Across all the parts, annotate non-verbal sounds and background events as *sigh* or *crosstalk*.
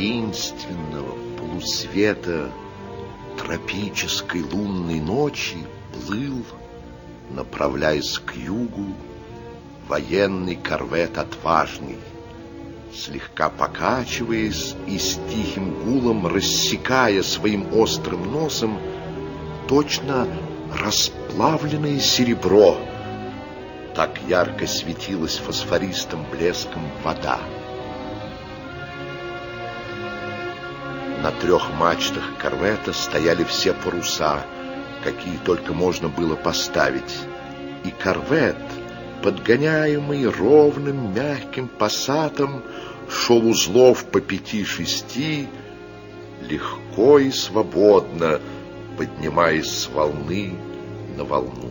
Таинственного полусвета тропической лунной ночи плыл, направляясь к югу, военный корвет отважный, слегка покачиваясь и с тихим гулом рассекая своим острым носом точно расплавленное серебро. Так ярко светилась фосфористым блеском вода. На трех мачтах корвета стояли все паруса, какие только можно было поставить. И корвет, подгоняемый ровным мягким пассатом, шел узлов по пяти-шести, легко и свободно, поднимаясь с волны на волну.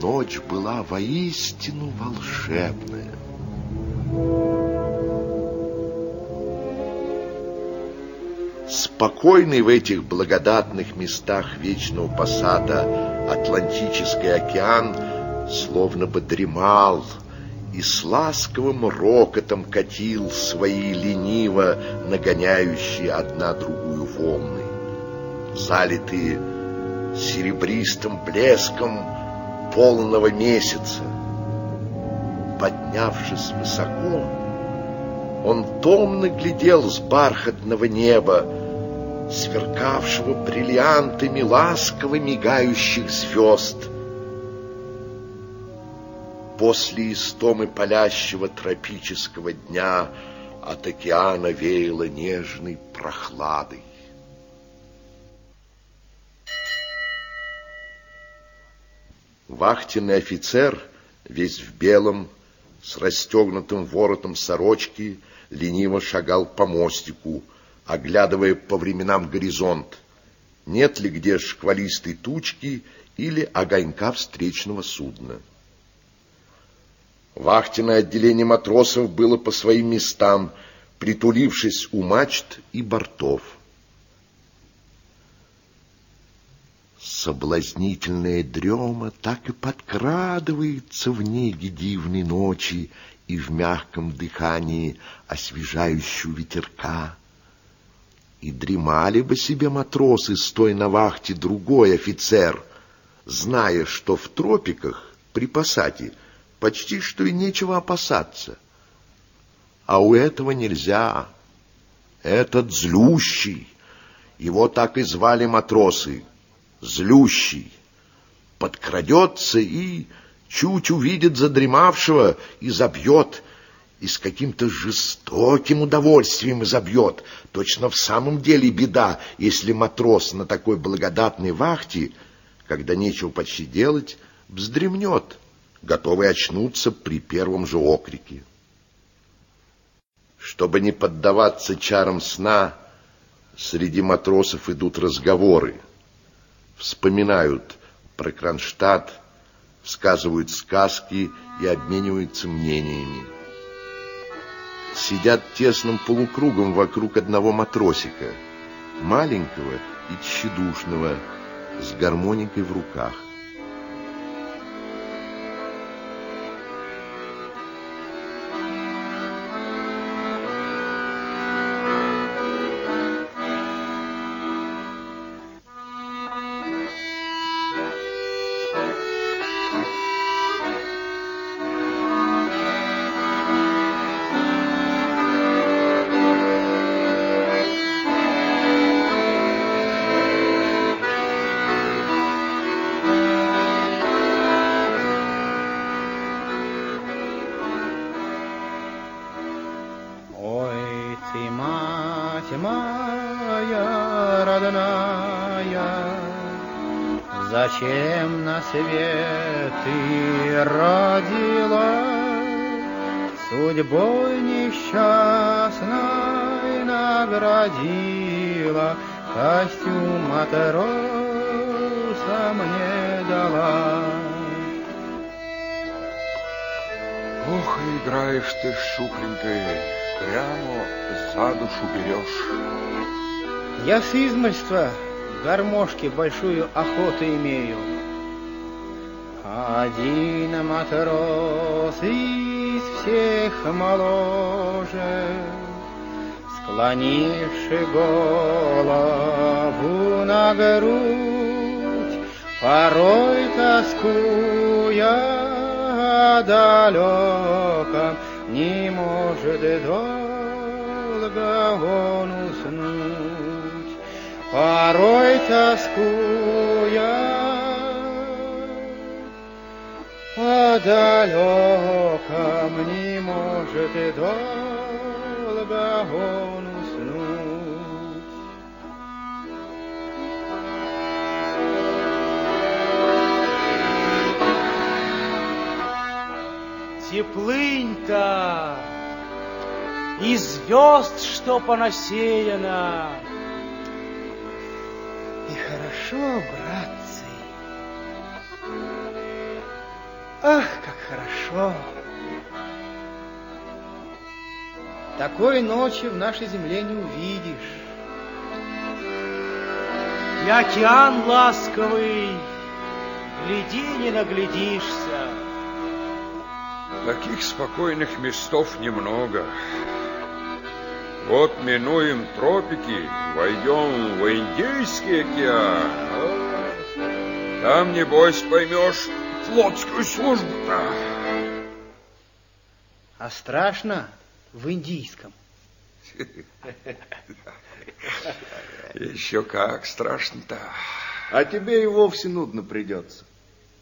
Ночь была воистину волшебная. Спокойный в этих благодатных местах вечного посада Атлантический океан словно бы дремал и с ласковым рокотом катил свои лениво нагоняющие одна другую волны, залитые серебристым блеском полного месяца. Поднявшись высоко, он томно глядел с бархатного неба, сверкавшего бриллиантами ласково мигающих звезд. После истомы палящего тропического дня от океана веяло нежной прохладой. Вахтенный офицер, весь в белом, с расстегнутым воротом сорочки, лениво шагал по мостику, оглядывая по временам горизонт, нет ли где шквалистой тучки или огонька встречного судна. Вахтенное отделение матросов было по своим местам, притулившись у мачт и бортов. Соблазнительная дрема так и подкрадывается в неге дивной ночи и в мягком дыхании освежающего ветерка. И дремали бы себе матросы, стоя на вахте другой офицер, зная, что в тропиках при посаде почти что и нечего опасаться. А у этого нельзя. Этот злющий, его так и звали матросы, злющий, подкрадется и чуть увидит задремавшего и забьет, и с каким-то жестоким удовольствием изобьет. Точно в самом деле беда, если матрос на такой благодатной вахте, когда нечего почти делать, вздремнет, готовый очнуться при первом же окрике. Чтобы не поддаваться чарам сна, среди матросов идут разговоры. Вспоминают про Кронштадт, сказывают сказки и обмениваются мнениями сидят тесным полукругом вокруг одного матросика, маленького и тщедушного, с гармоникой в руках. Свет ты родила, Судьбой несчастной наградила, Костюм матроса мне дала. Ох, играешь ты, шукленькой, прямо за душу берешь. Я с измольства гармошке большую охоту имею. Один матрос из всех моложе, Склонивши голову на грудь, Порой тоскуя о далеком, Не может долго он уснуть. Порой тоскуя далеком не может и долго он уснуть. Теплынь-то и звезд, что понасеяно. И хорошо, братцы, ах, как хорошо. Такой ночи в нашей земле не увидишь. И океан ласковый, гляди, не наглядишься. Таких спокойных местов немного. Вот минуем тропики, войдем в Индийский океан. Там, небось, поймешь флотскую службу-то. А страшно в индийском. Еще как страшно-то. А тебе и вовсе нудно придется.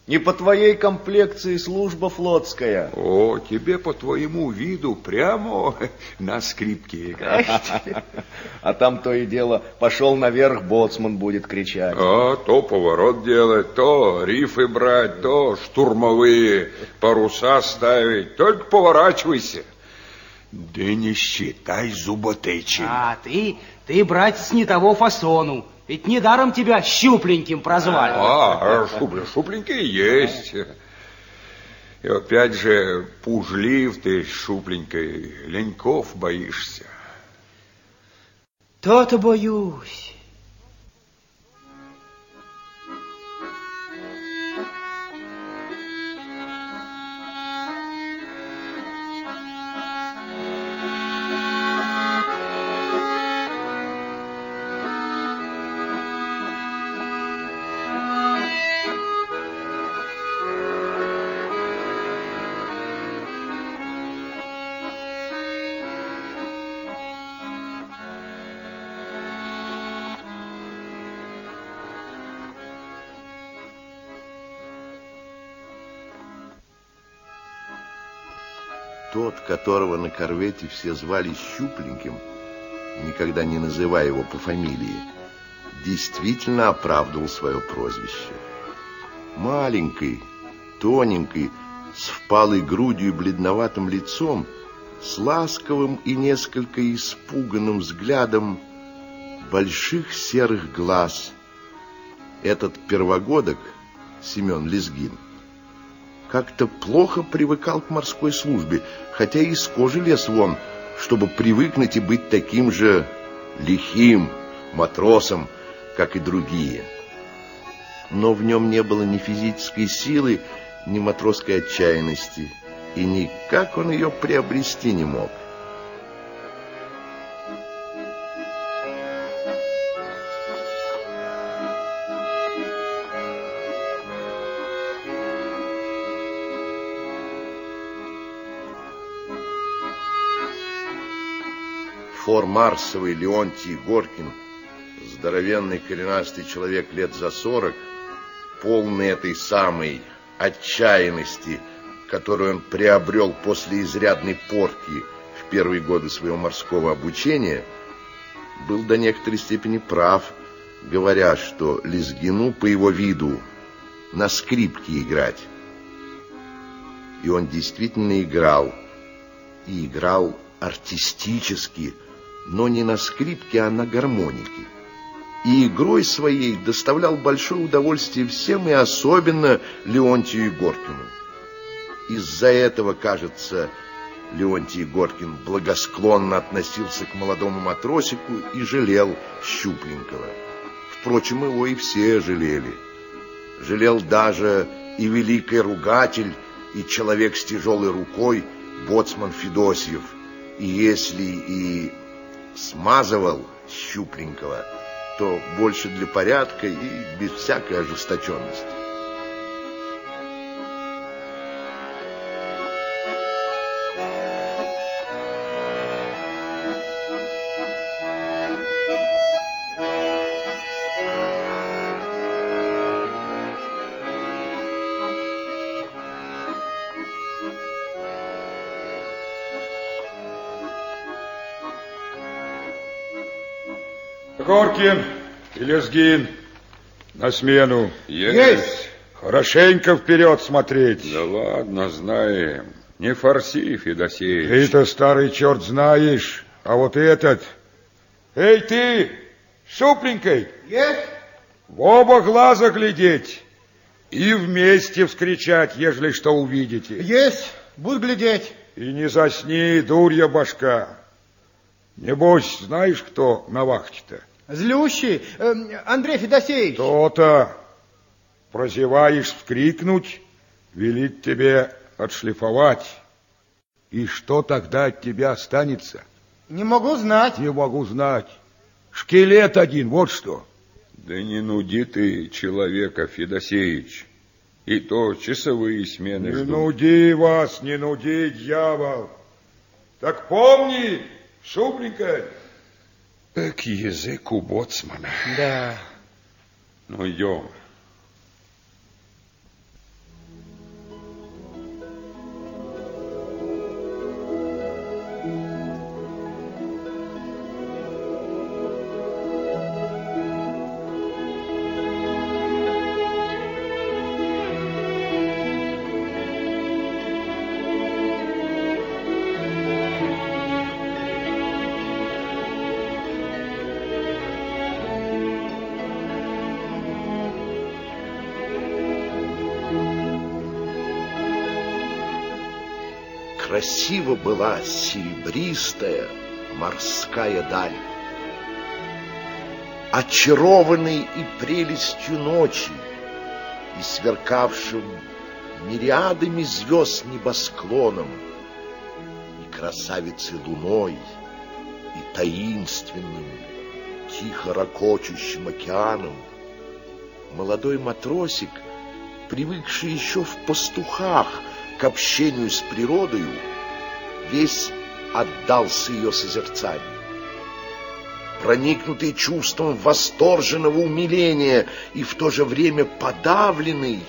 Не по твоей комплекции служба флотская. О, тебе по твоему виду прямо *laughs* на скрипке играть. А там то и дело, пошел наверх, боцман будет кричать. А то поворот делать, то рифы брать, то штурмовые паруса ставить. Только поворачивайся. Да не считай зуботычем. А ты, ты, братец, не того фасону. Ведь недаром тебя щупленьким прозвали. А, шубля, шупленький есть. И опять же, пужлив ты, шупленькой, леньков боишься. То-то боюсь. Тот, которого на корвете все звали Щупленьким, никогда не называя его по фамилии, действительно оправдывал свое прозвище. Маленький, тоненький, с впалой грудью и бледноватым лицом, с ласковым и несколько испуганным взглядом больших серых глаз. Этот первогодок, Семен Лезгин, как-то плохо привыкал к морской службе, хотя и из кожи лез вон, чтобы привыкнуть и быть таким же лихим матросом, как и другие. Но в нем не было ни физической силы, ни матросской отчаянности, и никак он ее приобрести не мог. Фор Марсовый Леонтий Горкин, здоровенный коренастый человек лет за сорок, полный этой самой отчаянности, которую он приобрел после изрядной порки в первые годы своего морского обучения, был до некоторой степени прав, говоря, что Лезгину по его виду на скрипке играть. И он действительно играл, и играл артистически, но не на скрипке, а на гармонике. И игрой своей доставлял большое удовольствие всем, и особенно Леонтию Егоркину. Из-за этого, кажется, Леонтий Егоркин благосклонно относился к молодому матросику и жалел Щупленького. Впрочем, его и все жалели. Жалел даже и великий ругатель, и человек с тяжелой рукой, боцман Федосьев, и если и смазывал щупленького, то больше для порядка и без всякой ожесточенности. Горкин и Лезгин на смену. Есть! Хорошенько вперед смотреть. Да ладно, знаем. Не форси, Федосеевич. Ты-то, старый черт, знаешь, а вот этот... Эй, ты, шупленькой, Есть! в оба глаза глядеть и вместе вскричать, ежели что увидите. Есть! Буду глядеть. И не засни, дурья башка. Небось, знаешь, кто на вахте-то? Злющий. Э, Андрей Федосеевич. То-то. Прозеваешь вскрикнуть, велит тебе отшлифовать. И что тогда от тебя останется? Не могу знать. Не могу знать. Шкелет один, вот что. Да не нуди ты человека, Федосеевич. И то часовые смены Не ждут. нуди вас, не нуди, дьявол. Так помни, шубленькая, Эк, язык у боцмана. Да. Ну, идем. Красиво была серебристая морская даль. Очарованный и прелестью ночи, и сверкавшим мириадами звезд небосклоном, и красавицей луной, и таинственным, тихо ракочущим океаном, молодой матросик, привыкший еще в пастухах к общению с природою, весь отдался ее созерцанию. Проникнутый чувством восторженного умиления и в то же время подавленный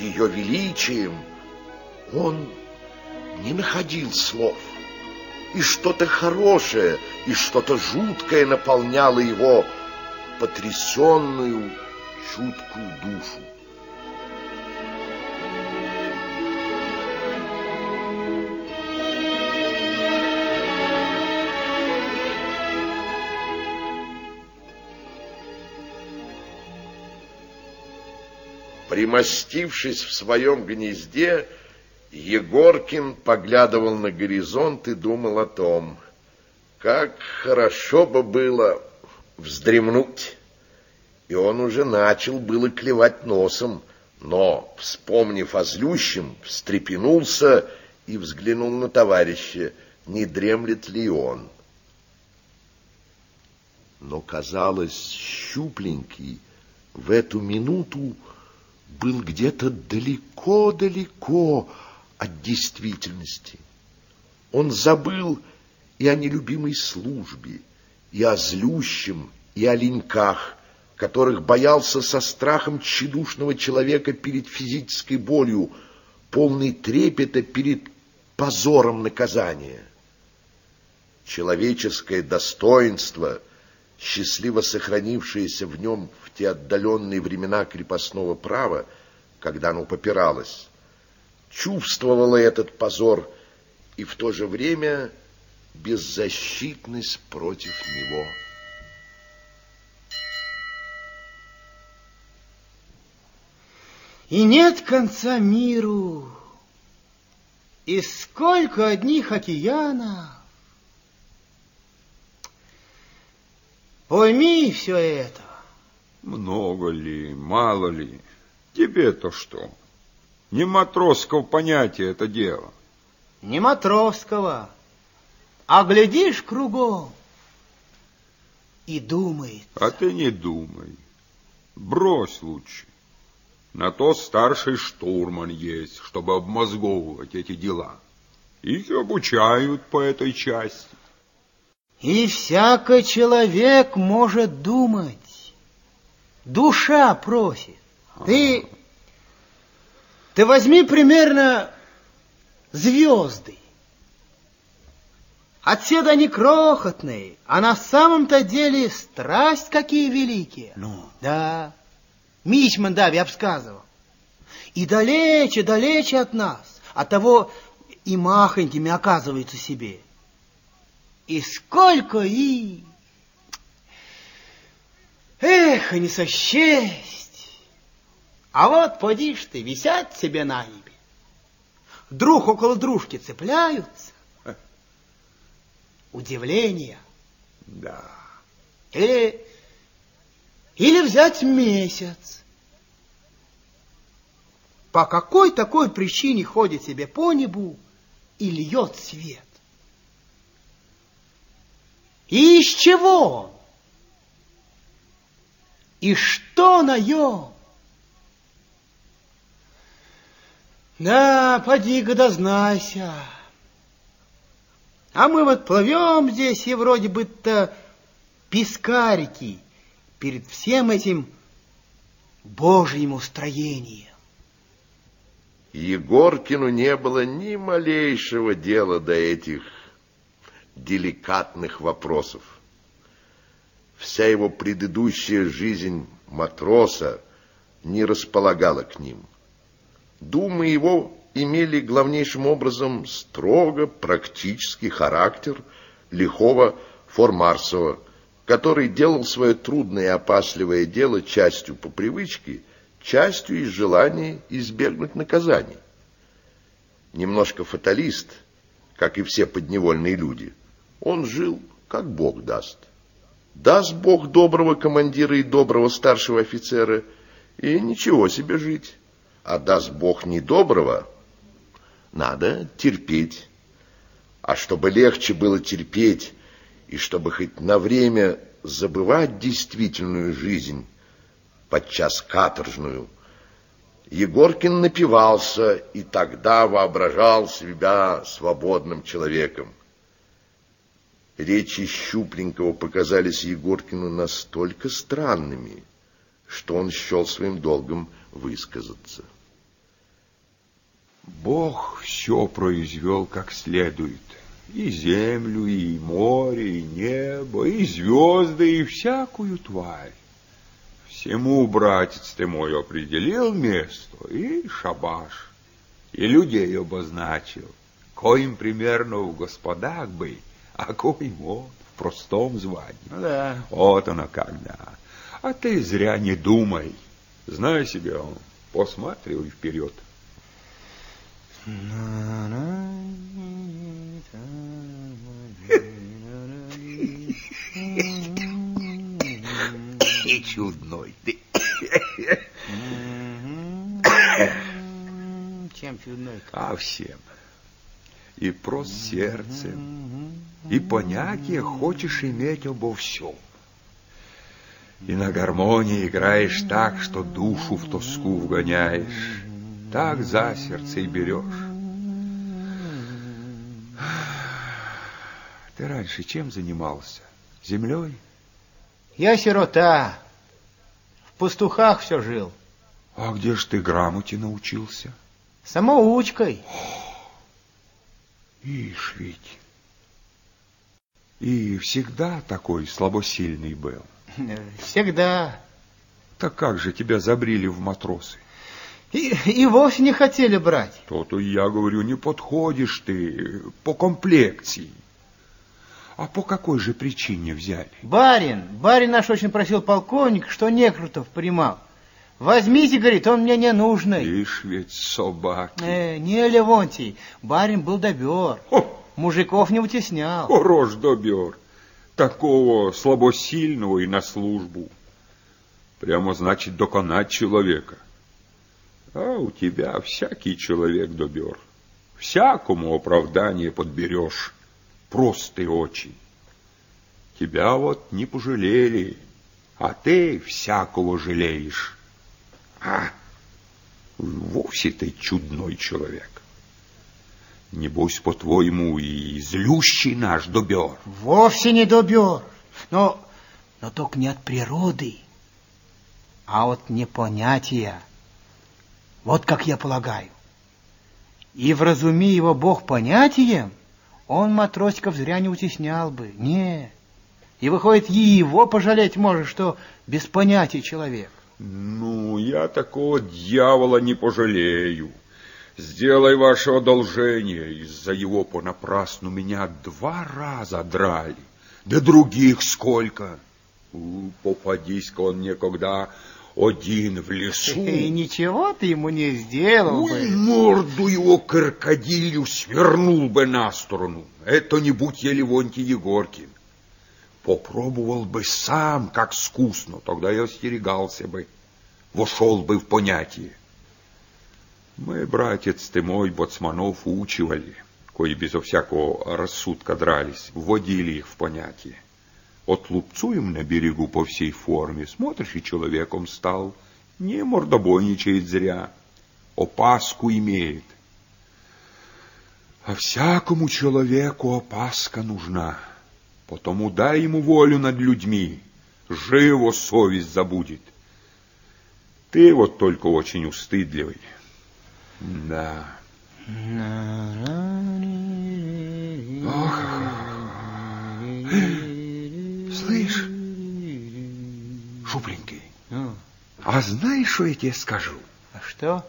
ее величием, он не находил слов. И что-то хорошее, и что-то жуткое наполняло его потрясенную, чуткую душу. Примостившись в своем гнезде, Егоркин поглядывал на горизонт и думал о том, как хорошо бы было вздремнуть. И он уже начал было клевать носом, но, вспомнив о злющем, встрепенулся и взглянул на товарища, не дремлет ли он. Но, казалось, щупленький в эту минуту был где-то далеко-далеко от действительности. Он забыл и о нелюбимой службе, и о злющем, и о леньках, которых боялся со страхом тщедушного человека перед физической болью, полный трепета перед позором наказания. Человеческое достоинство, счастливо сохранившееся в нем те отдаленные времена крепостного права, когда оно попиралось, чувствовало этот позор и в то же время беззащитность против него. И нет конца миру, и сколько одних океанов. Пойми все это. Много ли, мало ли? Тебе-то что? Не матросского понятия это дело. не матросского, а глядишь кругом и думает. А ты не думай. Брось лучше. На то старший штурман есть, чтобы обмозговывать эти дела. Их обучают по этой части. И всякий человек может думать. Душа просит. Ты, ты возьми примерно звезды. Отседа они крохотные, а на самом-то деле страсть какие великие. Ну? Да. Мичман Дави обсказывал. И далече, далече от нас, от того и махонькими оказываются себе. И сколько их! Эх, не сосчесть! А вот подишь ты, висят себе на небе. Друг около дружки цепляются. Удивление. Да. Или, или взять месяц. По какой такой причине ходит себе по небу и льет свет? И из чего он? И что на нем? Да, поди-ка дознайся. А мы вот плывем здесь и вроде бы-то пескарики перед всем этим Божьим устроением. Егоркину не было ни малейшего дела до этих деликатных вопросов. Вся его предыдущая жизнь матроса не располагала к ним. Думы его имели главнейшим образом строго практический характер лихого формарсового, который делал свое трудное и опасливое дело частью по привычке, частью из желания избегнуть наказаний. Немножко фаталист, как и все подневольные люди, он жил, как Бог даст. Даст Бог доброго командира и доброго старшего офицера, и ничего себе жить. А даст Бог недоброго, надо терпеть. А чтобы легче было терпеть, и чтобы хоть на время забывать действительную жизнь, подчас каторжную, Егоркин напивался и тогда воображал себя свободным человеком. Речи Щупленького показались Егоркину настолько странными, что он счел своим долгом высказаться. Бог все произвел как следует. И землю, и море, и небо, и звезды, и всякую тварь. Всему, братец ты мой, определил место и шабаш, и людей обозначил, коим примерно в господах быть, а коим вот в простом звании. Ну да. Вот оно когда. А ты зря не думай. Знай себе, он посматривай вперед. *laughs* И чудной ты. Чем чудной? А всем. И прост сердцем, и понятие хочешь иметь обо всем. И на гармонии играешь так, что душу в тоску вгоняешь. Так за сердце и берешь. Ты раньше чем занимался? Землей? Я сирота. В пастухах все жил. А где ж ты грамоте научился? Самоучкой. Ишь ведь. И всегда такой слабосильный был. Всегда. Так как же тебя забрили в матросы? И, и вовсе не хотели брать. То-то я говорю, не подходишь ты по комплекции. А по какой же причине взяли? Барин, барин наш очень просил полковник, что некрутов примал. Возьмите, говорит, он мне не нужный. Ишь ведь собаки. Э, не, Левонтий, барин был добер. О, Мужиков не утеснял. хорош добер. Такого слабосильного и на службу. Прямо значит доконать человека. А у тебя всякий человек добер. Всякому оправдание подберешь, простый очень. Тебя вот не пожалели, а ты всякого жалеешь. А, вовсе ты чудной человек. Небось, по-твоему, и злющий наш добер. Вовсе не добер, но, но только не от природы, а от непонятия. Вот как я полагаю. И вразуми его Бог понятием, он матросиков зря не утеснял бы. Не. И выходит, и его пожалеть может, что без понятия человек. Ну, я такого дьявола не пожалею. Сделай ваше одолжение. Из-за его понапрасну меня два раза драли. Да других сколько. Попадись-ка он мне, когда один в лесу. И ничего ты ему не сделал Ой, бы. морду его крокодилю свернул бы на сторону. Это не будь я Левонтий Егоркин. Попробовал бы сам, как скусно, тогда я остерегался бы, вошел бы в понятие. Мы, братец ты мой, боцманов учивали, кои безо всякого рассудка дрались, вводили их в понятие. Отлупцуем на берегу по всей форме, смотришь, и человеком стал, не мордобойничает зря, опаску имеет. А всякому человеку опаска нужна, потому дай ему волю над людьми, живо совесть забудет. Ты вот только очень устыдливый. Да. Ох, Слышь, шупленький, Ну, а знаешь, что я тебе скажу? а что?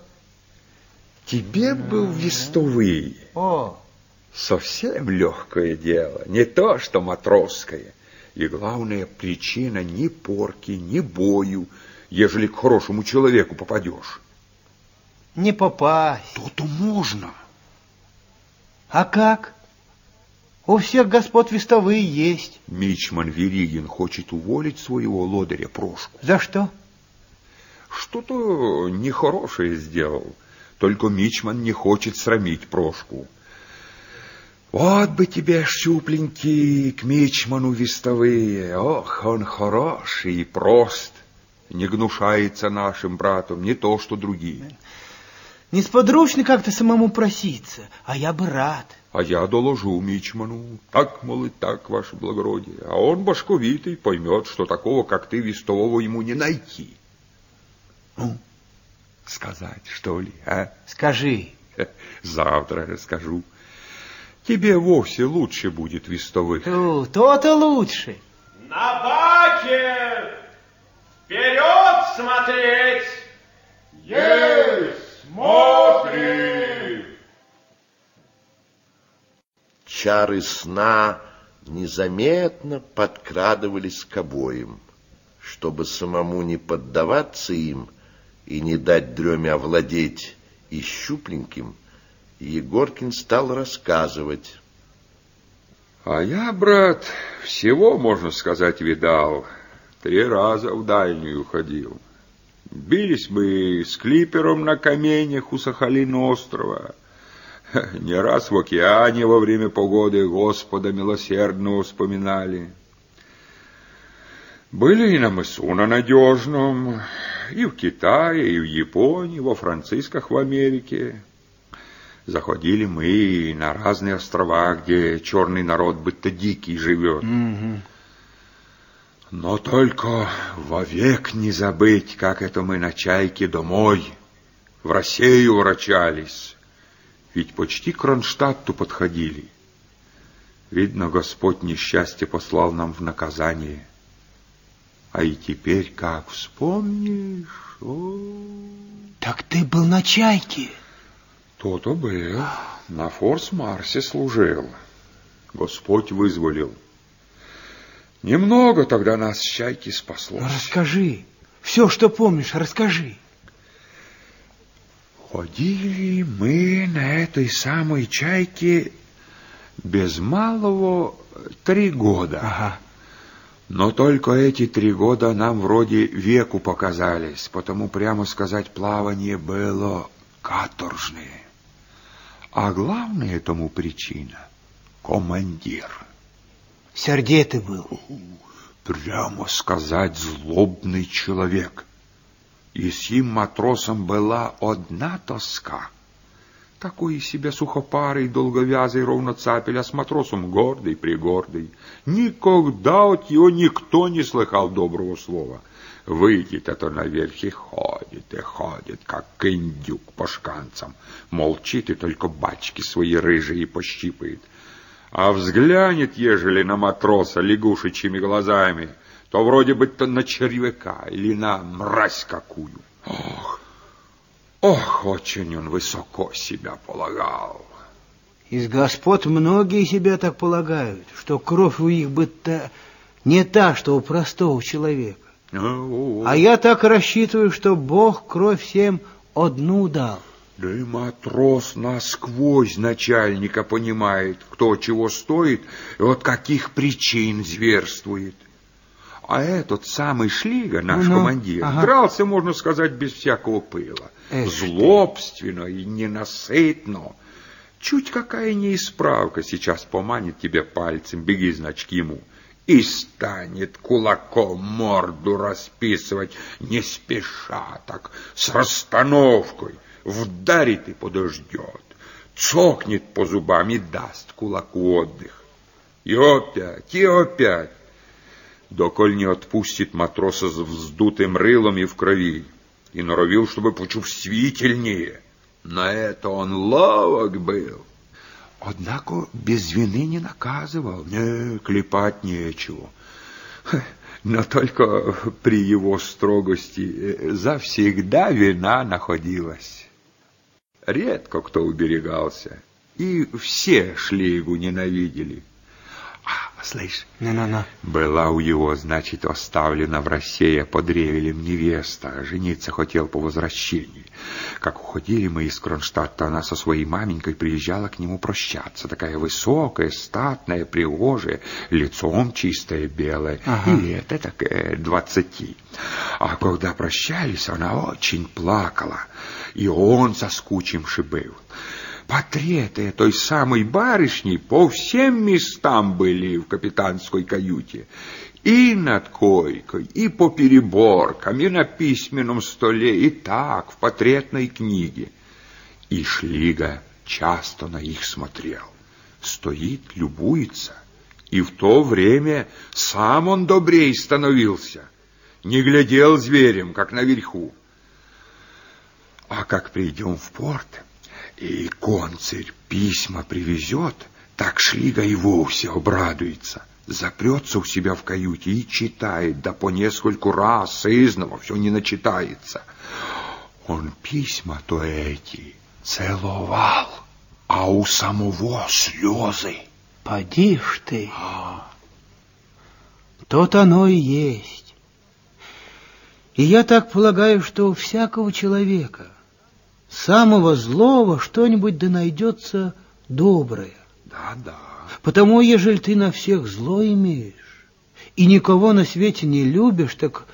Тебе бы в вестовые О, совсем легкое дело, не то что матросское. И главная причина ни порки, ни бою, ежели к хорошему человеку попадешь. не попасть. То-то можно. А как? У всех господ вестовые есть. Мичман Веригин хочет уволить своего лодыря Прошку. За что? Что-то нехорошее сделал. Только Мичман не хочет срамить Прошку. Вот бы тебе, щупленький, к Мичману вестовые. Ох, он хороший и прост. Не гнушается нашим братом, не то, что другие. Несподручно как-то самому проситься, а я бы рад. А я доложу Мичману. Так, мол, и так, ваше благородие. А он башковитый, поймет, что такого, как ты, вестового ему не найти. Ну, сказать, что ли, а? Скажи, *laughs* Завтра расскажу. Тебе вовсе лучше будет вестовых. «Ту, то-то лучше. На баке! Вперед смотреть! Есть! Смотрим! Чары сна незаметно подкрадывались к обоим. Чтобы самому не поддаваться им и не дать дреме овладеть и щупленьким, Егоркин стал рассказывать. А я, брат, всего, можно сказать, видал. Три раза в дальнюю ходил. Бились мы с клипером на каменях у Сахалина острова. *laughs* Не раз в океане во время погоды Господа милосердного вспоминали. Были и на мысу на Надежном, и в Китае, и в Японии, во Францисках в Америке. Заходили мы и на разные острова, где черный народ будто дикий живет. Но только вовек не забыть, как это мы на чайке домой, в Россию врачались. Ведь почти к Кронштадту подходили. Видно, Господь несчастье послал нам в наказание. А и теперь, как вспомнишь, о, Так ты был на чайке. То-то был, на Форс-Марсе служил. Господь вызволил. Немного тогда нас чайки спаслось. Ну, расскажи. Все, что помнишь, расскажи. Ходили мы на этой самой чайке без малого три года. Ага. Но только эти три года нам вроде веку показались, потому, прямо сказать, плавание было каторжное. А главная тому причина — командир. Сердитый был. Прямо сказать, злобный человек. И сим матросом была одна тоска. Такой из себя сухопарый, долговязый, ровно цапель, а с матросом гордый, пригордый. Никогда от его никто не слыхал доброго слова. Выйдет, а то наверх и ходит, и ходит, как индюк по шканцам. Молчит и только бачки свои рыжие пощипает. А взглянет, ежели на матроса лягушечьими глазами, то вроде бы то на червяка или на мразь какую. Ох, ох, очень он высоко себя полагал. Из господ многие себя так полагают, что кровь у них будто не та, что у простого человека. А я так рассчитываю, что Бог кровь всем одну дал. Да и матрос насквозь начальника понимает, кто чего стоит и от каких причин зверствует. А этот самый Шлига, наш Ну, командир, ага. дрался, можно сказать, без всякого пыла. Эх ты. Злобственно и ненасытно. Чуть какая неисправка сейчас поманит тебя пальцем, беги, значит, к ему. И станет кулаком морду расписывать, не спеша так, с расстановкой. Вдарит и подождет, цокнет по зубам и даст кулаку отдых. И опять, и опять доколь не отпустит матроса с вздутым рылом и в крови, и норовил, чтобы почувствительнее. На это он ловок был. Однако без вины не наказывал, не, клепать нечего. Но только при его строгости э, завсегда вина находилась. Редко кто уберегался, и все шлейгу ненавидели. Слышь, Ну-ну-ну. была у его, значит, оставлена в России под Ревелем невеста. Жениться хотел по возвращении. Как уходили мы из Кронштадта, она со своей маменькой приезжала к нему прощаться. Такая высокая, статная, пригожая, лицом чистое, белое. Ага. И лет такая двадцати. А когда прощались, она очень плакала. И он соскучимши был. Портреты той самой барышни по всем местам были в капитанской каюте. И над койкой, и по переборкам, и на письменном столе, и так, в портретной книге. И Шлига часто на их смотрел. Стоит, любуется. И в то время сам он добрей становился. Не глядел зверем, как наверху. А как придем в порт, и концерь письма привезет, так Шлига и вовсе обрадуется. Запрется у себя в каюте и читает, да по нескольку раз, сызново, все не начитается. Он письма-то эти целовал, а у самого слезы. Поди ж ты. Тот оно и есть. И я так полагаю, что у всякого человека, самого злого, что-нибудь да найдется доброе. Да-да. Потому, ежели ты на всех зло имеешь, и никого на свете не любишь, так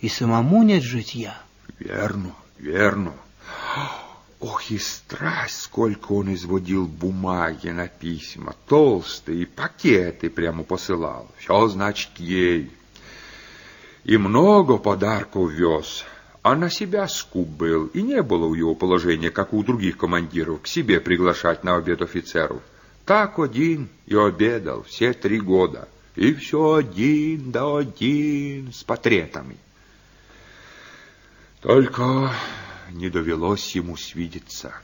и самому нет житья. Верно, верно. Ох, и страсть, сколько он изводил бумаги на письма, толстые, пакеты прямо посылал. Все, значит, ей. И много подарков вез, а на себя скуп был, и не было у его положения, как у других командиров, к себе приглашать на обед офицеров. Так один и обедал все три года. И все один да один с портретами. Только не довелось ему свидеться.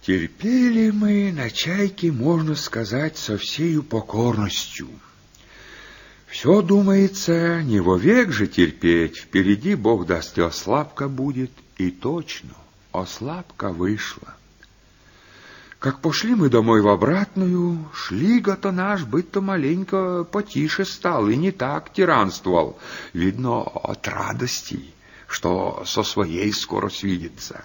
Терпели мы на чайке, можно сказать, со всею покорностью. Все, думается, не вовек же терпеть, впереди, Бог даст, и ослабка будет, и точно, ослабка вышла. Как пошли мы домой в обратную, шлига-то наш быть-то маленько потише стал и не так тиранствовал. Видно, от радости, что со своей скоро свидится.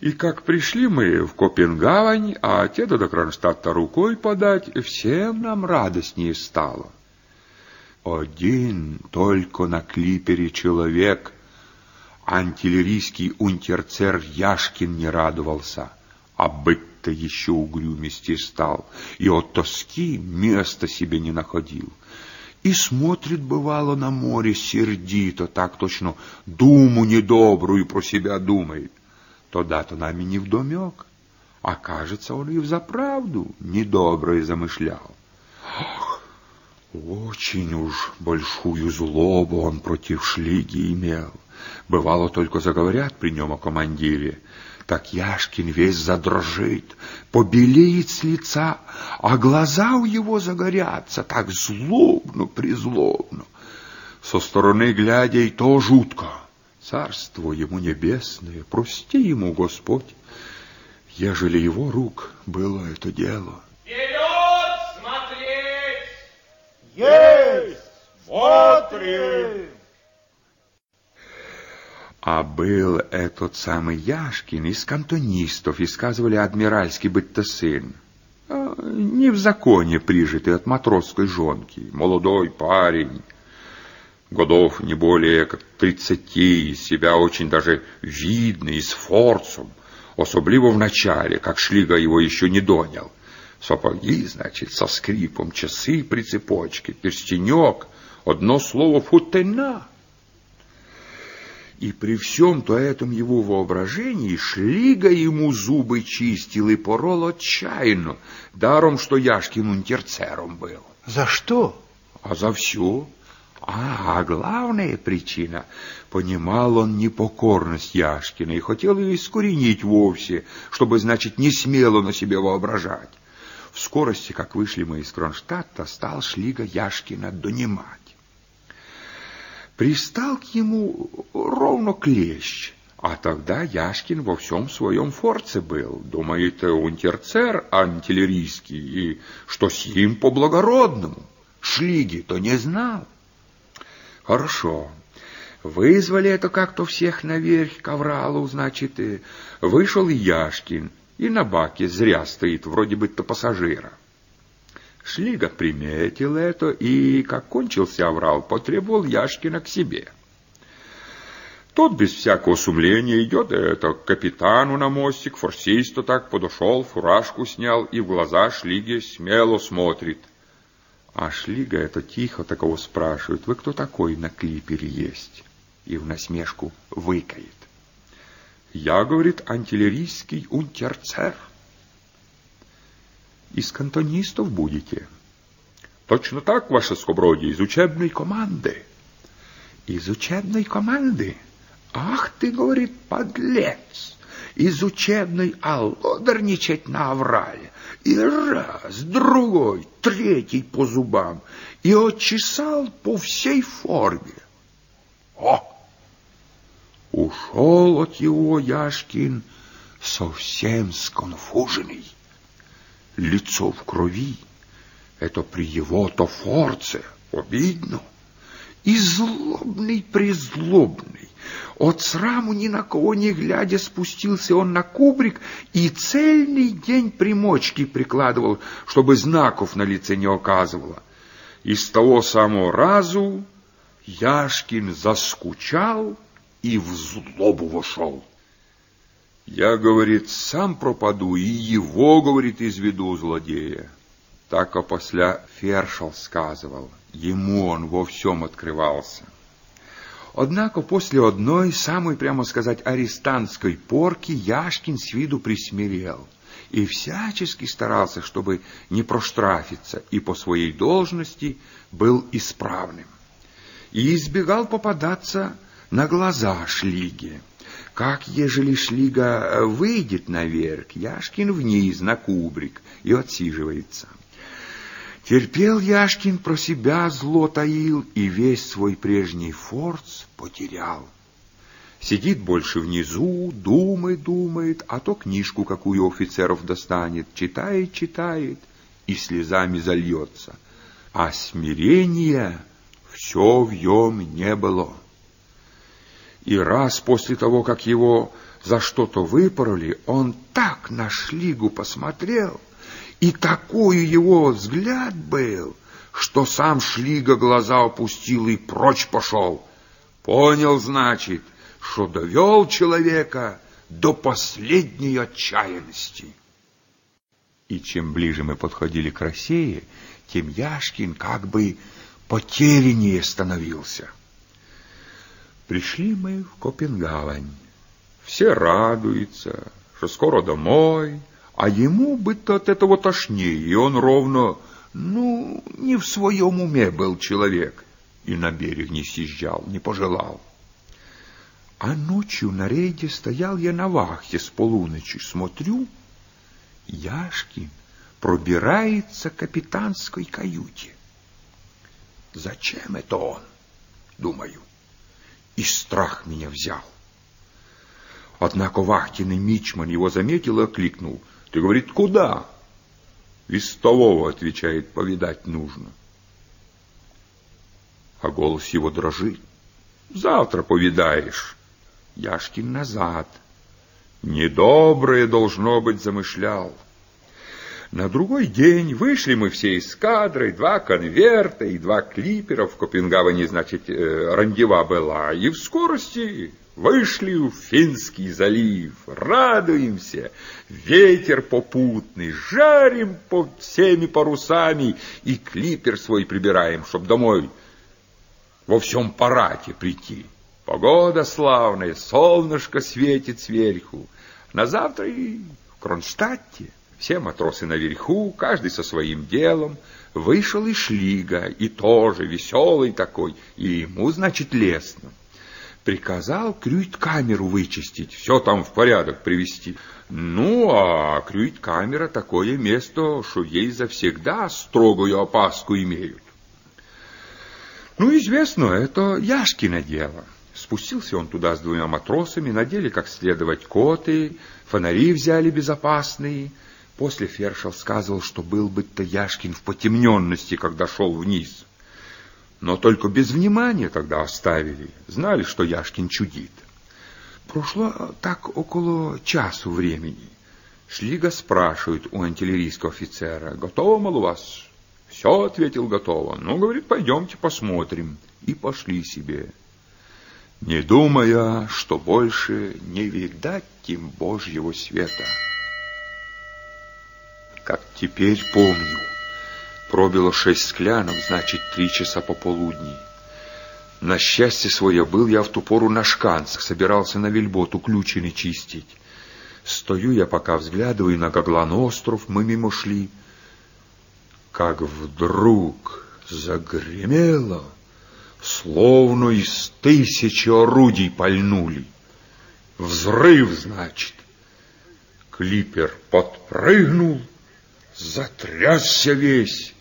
И как пришли мы в Копенгавань, а те до Кронштадта рукой подать, всем нам радостнее стало. Один только на клипере человек, Антиллерийский унтерцер Яшкин не радовался, а быть-то еще угрюмести стал, и от тоски места себе не находил. И смотрит, бывало, на море сердито, так точно думу недобрую про себя думает. То-да-то нами не вдомек, а кажется, он и взаправду недоброе замышлял. Ах, очень уж большую злобу он против Шлиги имел. Бывало, только заговорят при нем о командире, так Яшкин весь задрожит, побелеет с лица, а глаза у его загорятся так злобно-призлобно. Со стороны глядя и то жутко. Царство ему небесное, прости ему, Господь, ежели его рук было это дело. Вперед смотреть! Есть! Смотрим! А был этот самый Яшкин из кантонистов, и сказывали адмиральский быть-то сын. А, не в законе прижитый от матросской жонки, молодой парень, годов не более как тридцати, себя очень даже видный, с форцем, особливо в начале, как Шлига его еще не донял. Сапоги, значит, со скрипом, часы при цепочке, перстенек, одно слово футена — и при всем-то этом его воображении Шлига ему зубы чистил и порол отчаянно, даром, что Яшкин унтерцером был. За что? А за все. А, а главная причина, понимал он непокорность Яшкина и хотел ее искоренить вовсе, чтобы, значит, не смело на себе воображать. В скорости, как вышли мы из Кронштадта, стал Шлига Яшкина донимать пристал к ему ровно клещ. А тогда Яшкин во всем своем форце был. Думает, унтерцер антиллерийский, и что с ним по-благородному. Шлиги-то не знал. Хорошо. Вызвали это как-то всех наверх к Авралу, значит, и вышел Яшкин, и на баке зря стоит, вроде бы-то пассажира. Шлига приметил это и, как кончился аврал, потребовал Яшкина к себе. Тот без всякого сумления идет это к капитану на мостик, форсист так подошел, фуражку снял и в глаза Шлиге смело смотрит. А Шлига это тихо такого спрашивает, вы кто такой на клипере есть? И в насмешку выкает. Я, говорит, антиллерийский унтерцер из кантонистов будете. Точно так, ваше скобродие, из учебной команды. Из учебной команды? Ах ты, говорит, подлец! Из учебной аллодерничать на Аврале. И раз, другой, третий по зубам. И отчесал по всей форме. О! Ушел от его Яшкин совсем сконфуженный лицо в крови. Это при его-то форце, обидно. И злобный-призлобный. От сраму ни на кого не глядя спустился он на кубрик и цельный день примочки прикладывал, чтобы знаков на лице не оказывало. И с того самого разу Яшкин заскучал и в злобу вошел. Я, говорит, сам пропаду, и его, говорит, изведу злодея. Так опосля Фершел сказывал, ему он во всем открывался. Однако после одной, самой, прямо сказать, арестантской порки Яшкин с виду присмирел и всячески старался, чтобы не проштрафиться, и по своей должности был исправным. И избегал попадаться на глаза Шлиге. Как, ежели шлига э, выйдет наверх, Яшкин вниз на кубрик и отсиживается. Терпел Яшкин, про себя зло таил и весь свой прежний форц потерял. Сидит больше внизу, думает, думает, а то книжку какую офицеров достанет, читает, читает и слезами зальется. А смирения все в нем не было. И раз после того, как его за что-то выпороли, он так на шлигу посмотрел, и такой его взгляд был, что сам шлига глаза опустил и прочь пошел. Понял, значит, что довел человека до последней отчаянности. И чем ближе мы подходили к России, тем Яшкин как бы потеряннее становился. Пришли мы в Копенгавань. Все радуются, что скоро домой, а ему быть-то от этого тошнее, и он ровно, ну, не в своем уме был человек, и на берег не съезжал, не пожелал. А ночью на рейде стоял я на вахте с полуночи, смотрю, Яшкин пробирается к капитанской каюте. Зачем это он? Думаю. И страх меня взял. Однако вахтенный мичман его заметил и окликнул. Ты, говорит, куда? Вестового, отвечает, повидать нужно. А голос его дрожит. Завтра повидаешь. Яшкин назад. Недоброе, должно быть, замышлял. На другой день вышли мы все из кадры, два конверта и два клипера. В Копенгавене, значит, э, рандева была. И в скорости вышли в Финский залив. Радуемся. Ветер попутный. Жарим под всеми парусами. И клипер свой прибираем, чтоб домой во всем парате прийти. Погода славная, солнышко светит сверху. На завтра и в Кронштадте. Все матросы наверху, каждый со своим делом. Вышел и Шлига, и тоже веселый такой, и ему, значит, лестно. Приказал крюит-камеру вычистить, все там в порядок привести. Ну, а крюит-камера такое место, что ей завсегда строгую опаску имеют. Ну, известно, это Яшкино дело. Спустился он туда с двумя матросами, надели как следовать коты, фонари взяли безопасные. После Фершел сказывал, что был бы-то Яшкин в потемненности, когда шел вниз. Но только без внимания тогда оставили. Знали, что Яшкин чудит. Прошло так около часу времени. Шлига спрашивает у артиллерийского офицера, «Готово, мол, у вас?» «Все», — ответил, «готово». «Ну, — говорит, — пойдемте посмотрим». И пошли себе не думая, что больше не видать им Божьего света. Как теперь помню, пробило шесть склянок, значит, три часа пополудни. На счастье свое был я в ту пору на шканцах, собирался на вельботу ключины чистить. Стою я, пока взглядываю на Гаглан остров, мы мимо шли. Как вдруг загремело словно из тысячи орудий пальнули. Взрыв, значит. Клипер подпрыгнул, затрясся весь.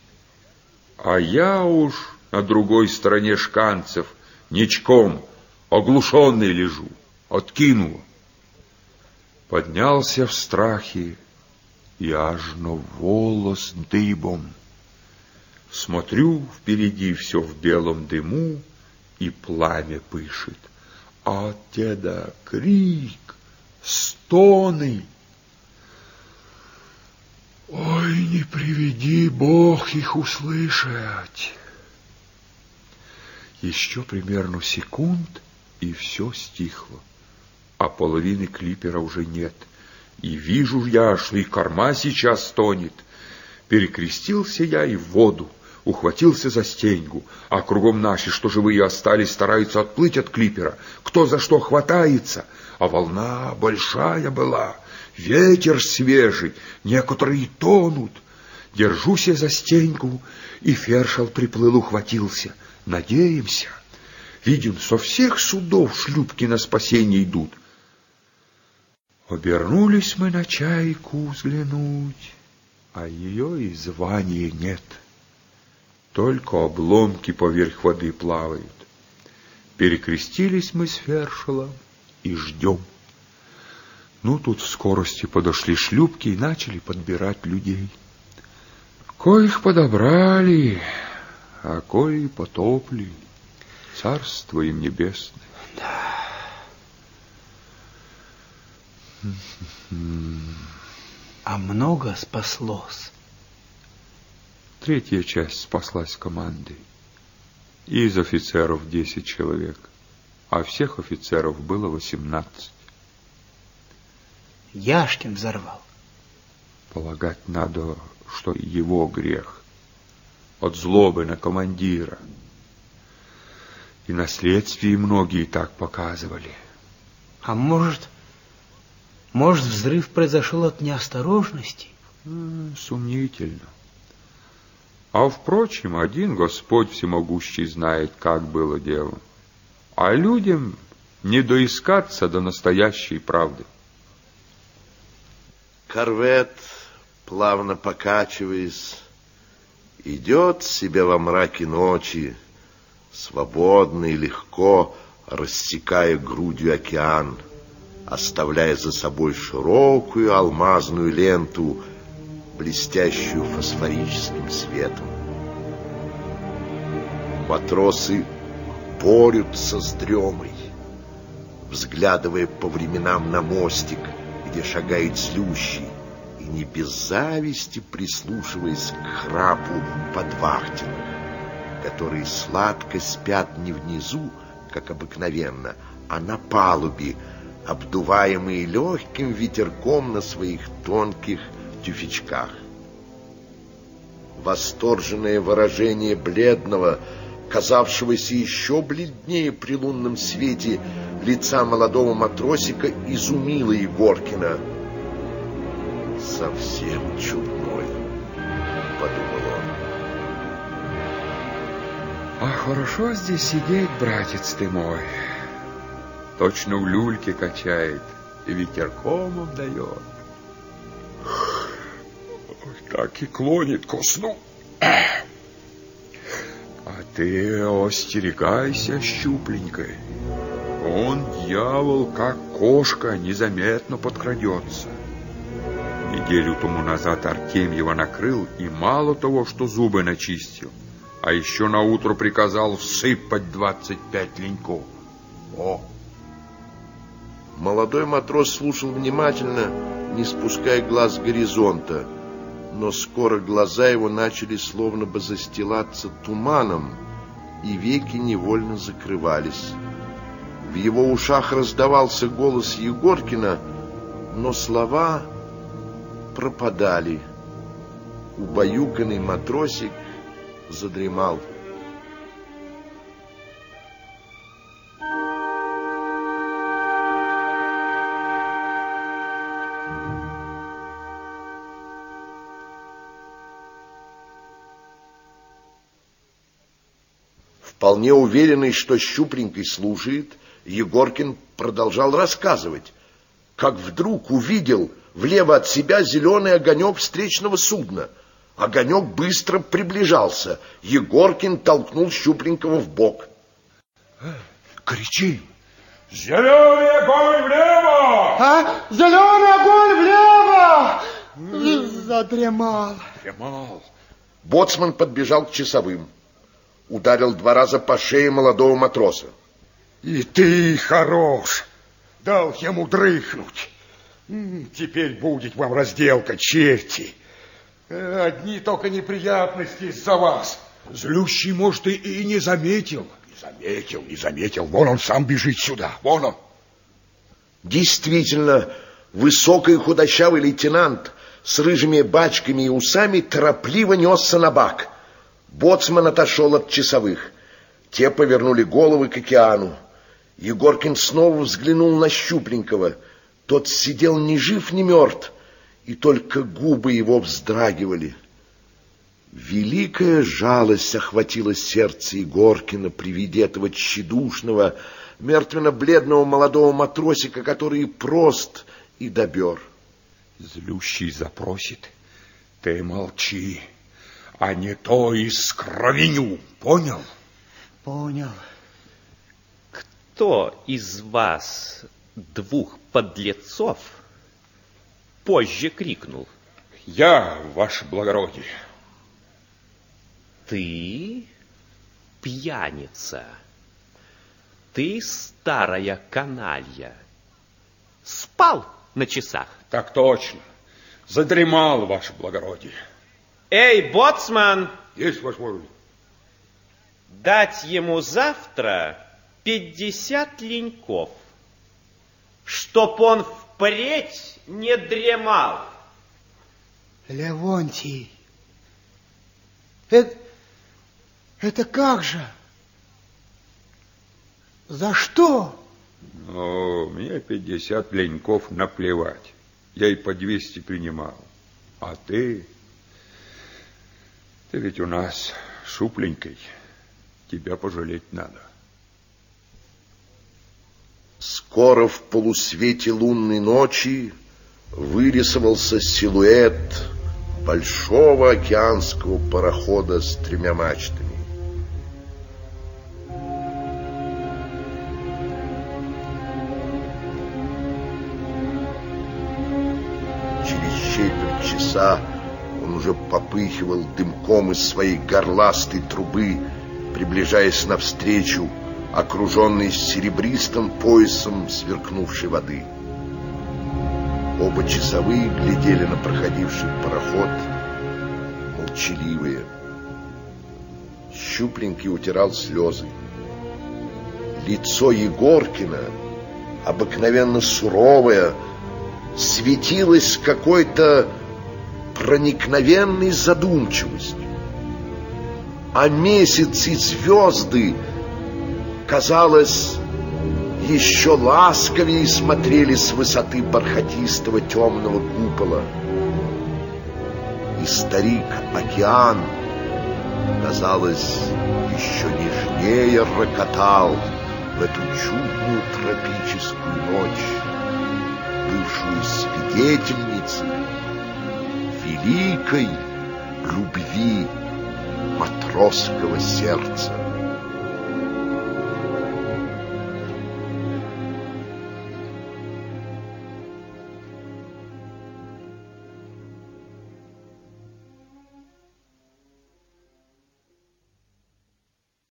А я уж на другой стороне шканцев, ничком, оглушенный лежу, откинуло. Поднялся в страхе, и аж на волос дыбом. Смотрю, впереди все в белом дыму, и пламя пышет. А деда крик, стоны. Ой, не приведи Бог их услышать. Еще примерно секунд, и все стихло, а половины клипера уже нет. И вижу я, что и корма сейчас стонет. Перекрестился я и в воду ухватился за стеньгу, а кругом наши, что живые остались, стараются отплыть от клипера. Кто за что хватается, а волна большая была, ветер свежий, некоторые тонут. Держусь я за стеньгу, и фершал приплыл, ухватился. Надеемся. Видим, со всех судов шлюпки на спасение идут. Обернулись мы на чайку взглянуть, а ее и звания нет. Только обломки поверх воды плавают. Перекрестились мы с Фершелом и ждем. Ну, тут в скорости подошли шлюпки и начали подбирать людей. Коих подобрали, а кои потопли. Царство им небесное. Да. А много спаслось? Третья часть спаслась командой. Из офицеров десять человек. а всех офицеров было восемнадцать. Яшкин взорвал. Полагать надо, что его грех от злобы на командира. И на следствии многие так показывали. А может, может, взрыв произошел от неосторожности? Сомнительно. А впрочем, один Господь всемогущий знает, как было дело. А людям не доискаться до настоящей правды. Корвет, плавно покачиваясь, идет себе во мраке ночи, свободно и легко рассекая грудью океан, оставляя за собой широкую алмазную ленту, блестящую фосфорическим светом. Матросы борются с дремой, взглядывая по временам на мостик, где шагает злющий, и не без зависти прислушиваясь к храпу подвахтенных, которые сладко спят не внизу, как обыкновенно, а на палубе, обдуваемые легким ветерком на своих тонких тюфячках. Восторженное выражение бледного, казавшегося еще бледнее при лунном свете лица молодого матросика изумило Егоркина. «Совсем чудной», — подумал он. А хорошо здесь сидеть, братец ты мой. Точно в люльке качает и ветерком обдает. Так и клонит ко сну. Ты остерегайся, щупленькой. Он, дьявол, как кошка, незаметно подкрадется. Неделю тому назад Артемьева накрыл, и мало того, что зубы начистил, а еще на утро приказал всыпать 25 леньков. О, Молодой матрос слушал внимательно, не спуская глаз с горизонта, но скоро глаза его начали словно бы застилаться туманом, и веки невольно закрывались. В его ушах раздавался голос Егоркина, но слова пропадали. Убаюканный матросик задремал. Вполне уверенный, что щупленькой слушает, Егоркин продолжал рассказывать, как вдруг увидел влево от себя зеленый огонек встречного судна. Огонек быстро приближался. Егоркин толкнул щупленького в бок. Кричи. Зеленый огонь влево! А? Зеленый огонь влево! Задремал. Дремал. Боцман подбежал к часовым. Ударил два раза по шее молодого матроса. И ты хорош. Дал ему дрыхнуть. Теперь будет вам разделка, черти. Э, Одни только неприятности из-за вас. Злющий, может, и, и не заметил. Не заметил, не заметил. Вон он сам бежит сюда. Вон он. Действительно, высокий худощавый лейтенант с рыжими бачками и усами торопливо несся на бак. Боцман отошел от часовых. Те повернули головы к океану. Егоркин снова взглянул на Щупленького. Тот сидел ни жив, ни мертв, и только губы его вздрагивали. Великая жалость охватила сердце Егоркина при виде этого тщедушного, мертвенно-бледного молодого матросика, который и прост, и добер. Злющий запросит. Ты молчи, а не то и скровеню. Понял? Понял. Кто из вас, двух подлецов, позже крикнул? Я, ваше благородие. Ты пьяница. Ты старая каналья. Спал на часах. Так точно. Задремал, ваше благородие. Эй, боцман, Есть, ваше благородие. дать ему завтра пятьдесят леньков, чтоб он впредь не дремал. Левонтий, это, это как же? За что? Ну, мне пятьдесят леньков наплевать. Я и по двести принимал. А ты... Ты ведь у нас шупленькой. Тебя пожалеть надо. Скоро в полусвете лунной ночи вырисовался силуэт большого океанского парохода с тремя мачтами. Через четверть часа уже попыхивал дымком из своей горластой трубы, приближаясь навстречу, окруженный серебристым поясом сверкнувшей воды. Оба часовые глядели на проходивший пароход, молчаливые. Щупленький утирал слезы. Лицо Егоркина, обыкновенно суровое, светилось какой-то проникновенной задумчивостью. А месяц и звезды, казалось, еще ласковее смотрели с высоты бархатистого темного купола. И старик-океан, казалось, еще нежнее рокотал в эту чудную тропическую ночь, бывшую свидетельницей великой любви матросского сердца.